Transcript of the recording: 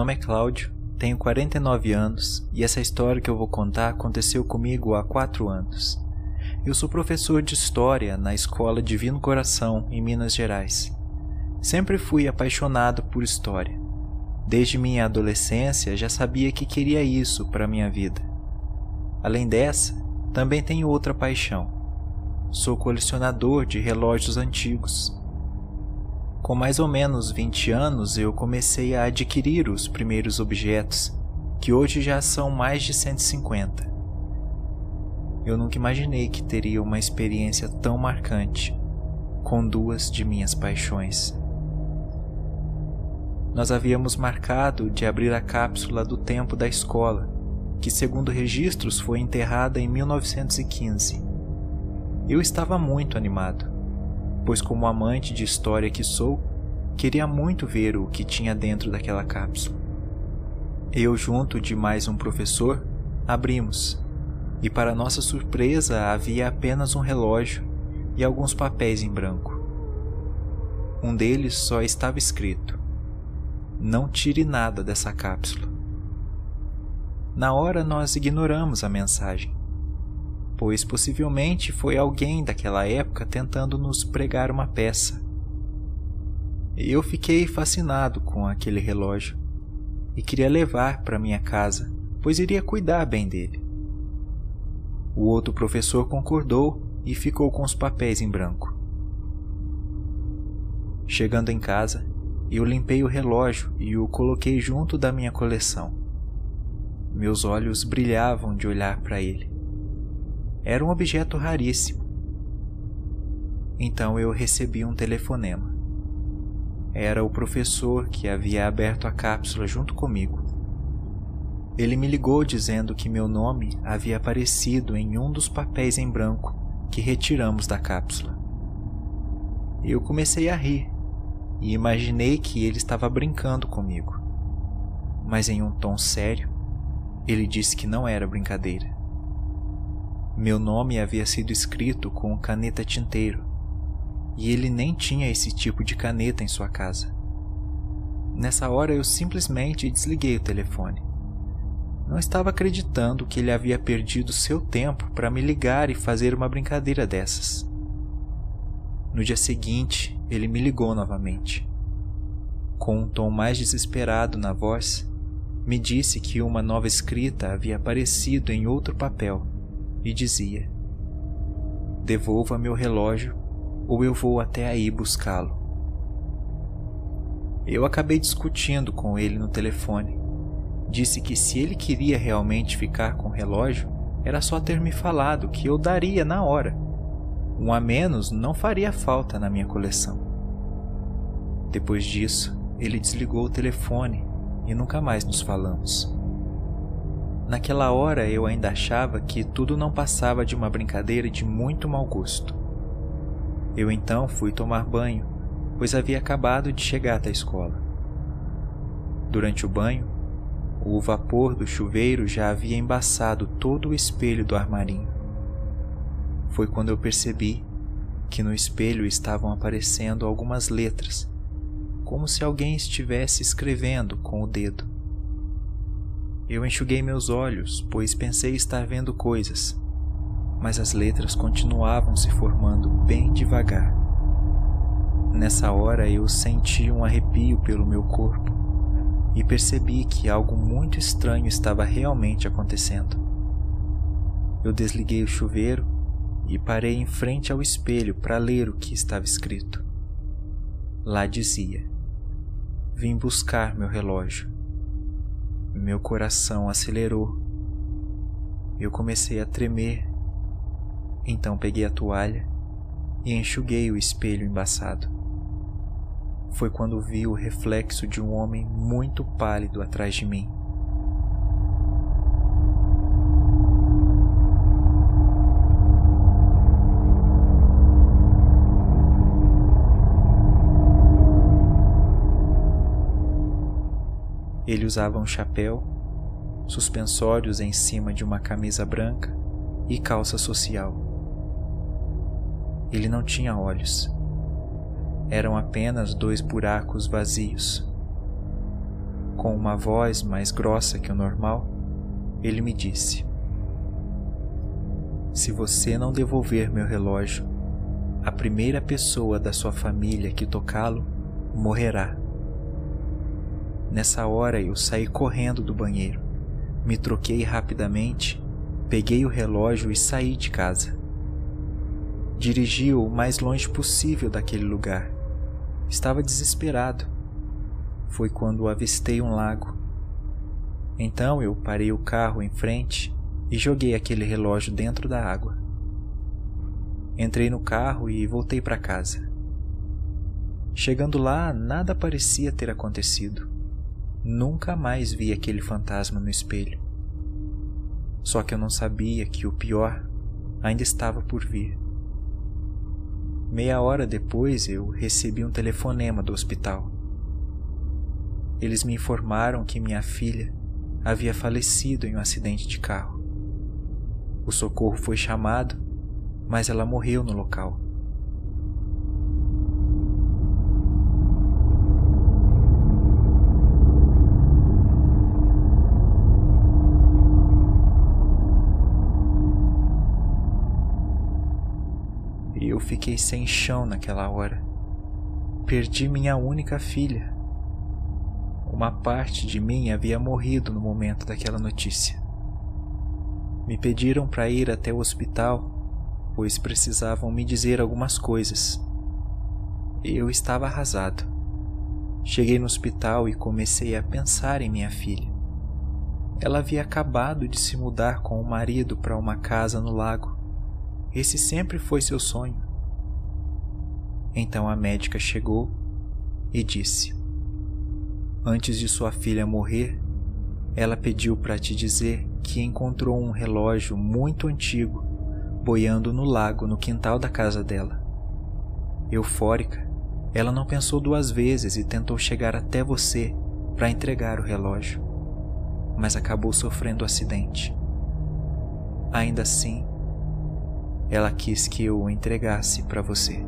nome é Cláudio, tenho 49 anos e essa história que eu vou contar aconteceu comigo há 4 anos. Eu sou professor de História na Escola Divino Coração, em Minas Gerais. Sempre fui apaixonado por História. Desde minha adolescência já sabia que queria isso para minha vida. Além dessa, também tenho outra paixão. Sou colecionador de relógios antigos. Com mais ou menos 20 anos, eu comecei a adquirir os primeiros objetos, que hoje já são mais de 150. Eu nunca imaginei que teria uma experiência tão marcante com duas de minhas paixões. Nós havíamos marcado de abrir a cápsula do tempo da escola, que, segundo registros, foi enterrada em 1915. Eu estava muito animado pois, como amante de história que sou, queria muito ver o que tinha dentro daquela cápsula. Eu, junto de mais um professor, abrimos, e para nossa surpresa havia apenas um relógio e alguns papéis em branco. Um deles só estava escrito: Não tire nada dessa cápsula. Na hora nós ignoramos a mensagem pois possivelmente foi alguém daquela época tentando nos pregar uma peça. Eu fiquei fascinado com aquele relógio e queria levar para minha casa, pois iria cuidar bem dele. O outro professor concordou e ficou com os papéis em branco. Chegando em casa, eu limpei o relógio e o coloquei junto da minha coleção. Meus olhos brilhavam de olhar para ele. Era um objeto raríssimo. Então eu recebi um telefonema. Era o professor que havia aberto a cápsula junto comigo. Ele me ligou dizendo que meu nome havia aparecido em um dos papéis em branco que retiramos da cápsula. Eu comecei a rir e imaginei que ele estava brincando comigo. Mas em um tom sério, ele disse que não era brincadeira. Meu nome havia sido escrito com caneta tinteiro, e ele nem tinha esse tipo de caneta em sua casa. Nessa hora eu simplesmente desliguei o telefone. Não estava acreditando que ele havia perdido seu tempo para me ligar e fazer uma brincadeira dessas. No dia seguinte, ele me ligou novamente. Com um tom mais desesperado na voz, me disse que uma nova escrita havia aparecido em outro papel e dizia: Devolva meu relógio ou eu vou até aí buscá-lo. Eu acabei discutindo com ele no telefone. Disse que se ele queria realmente ficar com o relógio, era só ter me falado que eu daria na hora. Um a menos não faria falta na minha coleção. Depois disso, ele desligou o telefone e nunca mais nos falamos. Naquela hora eu ainda achava que tudo não passava de uma brincadeira de muito mau gosto. Eu então fui tomar banho, pois havia acabado de chegar da escola. Durante o banho, o vapor do chuveiro já havia embaçado todo o espelho do armarinho. Foi quando eu percebi que no espelho estavam aparecendo algumas letras, como se alguém estivesse escrevendo com o dedo. Eu enxuguei meus olhos, pois pensei estar vendo coisas, mas as letras continuavam se formando bem devagar. Nessa hora eu senti um arrepio pelo meu corpo e percebi que algo muito estranho estava realmente acontecendo. Eu desliguei o chuveiro e parei em frente ao espelho para ler o que estava escrito. Lá dizia: Vim buscar meu relógio. Meu coração acelerou. Eu comecei a tremer. Então peguei a toalha e enxuguei o espelho embaçado. Foi quando vi o reflexo de um homem muito pálido atrás de mim. Usava um chapéu, suspensórios em cima de uma camisa branca e calça social. Ele não tinha olhos. Eram apenas dois buracos vazios. com uma voz mais grossa que o normal, ele me disse: Se você não devolver meu relógio, a primeira pessoa da sua família que tocá-lo morrerá. Nessa hora eu saí correndo do banheiro, me troquei rapidamente, peguei o relógio e saí de casa. Dirigi-o o mais longe possível daquele lugar. Estava desesperado. Foi quando avistei um lago. Então eu parei o carro em frente e joguei aquele relógio dentro da água. Entrei no carro e voltei para casa. Chegando lá, nada parecia ter acontecido. Nunca mais vi aquele fantasma no espelho. Só que eu não sabia que o pior ainda estava por vir. Meia hora depois eu recebi um telefonema do hospital. Eles me informaram que minha filha havia falecido em um acidente de carro. O socorro foi chamado, mas ela morreu no local. Fiquei sem chão naquela hora. Perdi minha única filha. Uma parte de mim havia morrido no momento daquela notícia. Me pediram para ir até o hospital, pois precisavam me dizer algumas coisas. Eu estava arrasado. Cheguei no hospital e comecei a pensar em minha filha. Ela havia acabado de se mudar com o marido para uma casa no lago. Esse sempre foi seu sonho. Então a médica chegou e disse: Antes de sua filha morrer, ela pediu para te dizer que encontrou um relógio muito antigo boiando no lago no quintal da casa dela. Eufórica, ela não pensou duas vezes e tentou chegar até você para entregar o relógio, mas acabou sofrendo um acidente. Ainda assim, ela quis que eu o entregasse para você.